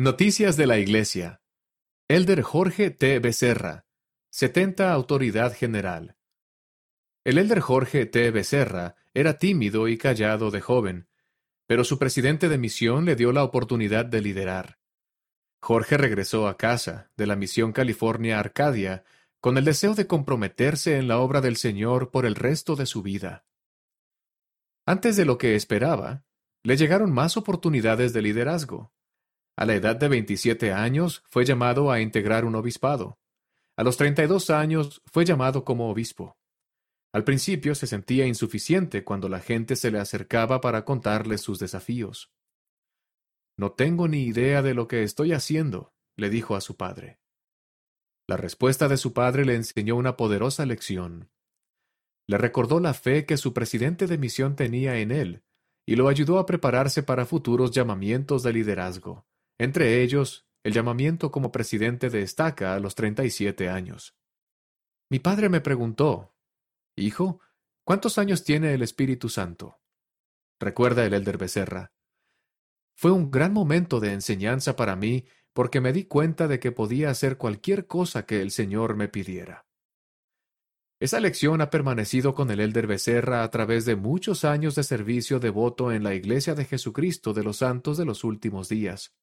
Noticias de la Iglesia. Elder Jorge T. Becerra, 70 Autoridad General. El elder Jorge T. Becerra era tímido y callado de joven, pero su presidente de misión le dio la oportunidad de liderar. Jorge regresó a casa de la misión California Arcadia con el deseo de comprometerse en la obra del Señor por el resto de su vida. Antes de lo que esperaba, le llegaron más oportunidades de liderazgo. A la edad de 27 años fue llamado a integrar un obispado. A los 32 años fue llamado como obispo. Al principio se sentía insuficiente cuando la gente se le acercaba para contarle sus desafíos. No tengo ni idea de lo que estoy haciendo, le dijo a su padre. La respuesta de su padre le enseñó una poderosa lección. Le recordó la fe que su presidente de misión tenía en él y lo ayudó a prepararse para futuros llamamientos de liderazgo entre ellos el llamamiento como presidente de Estaca a los 37 años. Mi padre me preguntó, Hijo, ¿cuántos años tiene el Espíritu Santo? Recuerda el elder Becerra. Fue un gran momento de enseñanza para mí porque me di cuenta de que podía hacer cualquier cosa que el Señor me pidiera. Esa lección ha permanecido con el elder Becerra a través de muchos años de servicio devoto en la Iglesia de Jesucristo de los Santos de los Últimos Días.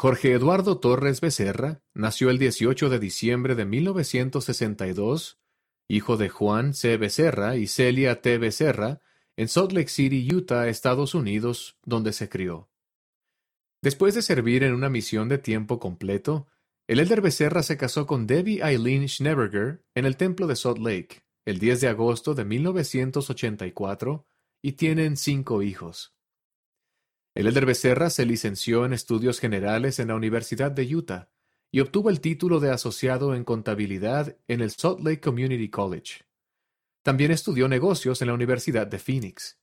Jorge Eduardo Torres Becerra nació el 18 de diciembre de 1962, hijo de Juan C. Becerra y Celia T. Becerra, en Salt Lake City, Utah, Estados Unidos, donde se crió. Después de servir en una misión de tiempo completo, el elder Becerra se casó con Debbie Eileen Schneberger en el templo de Salt Lake el 10 de agosto de 1984 y tienen cinco hijos. El elder Becerra se licenció en estudios generales en la Universidad de Utah y obtuvo el título de asociado en contabilidad en el Salt Lake Community College. También estudió negocios en la Universidad de Phoenix.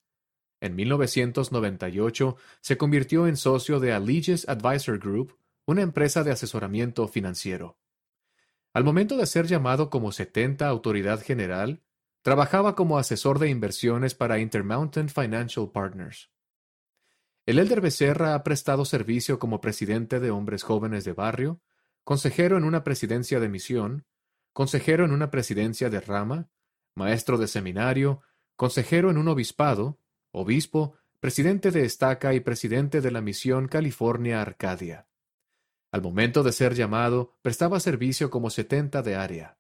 En 1998 se convirtió en socio de Allegiance Advisor Group, una empresa de asesoramiento financiero. Al momento de ser llamado como 70 Autoridad General, trabajaba como asesor de inversiones para Intermountain Financial Partners. El elder Becerra ha prestado servicio como presidente de hombres jóvenes de barrio, consejero en una presidencia de misión, consejero en una presidencia de rama, maestro de seminario, consejero en un obispado, obispo, presidente de estaca y presidente de la misión California Arcadia. Al momento de ser llamado, prestaba servicio como setenta de área.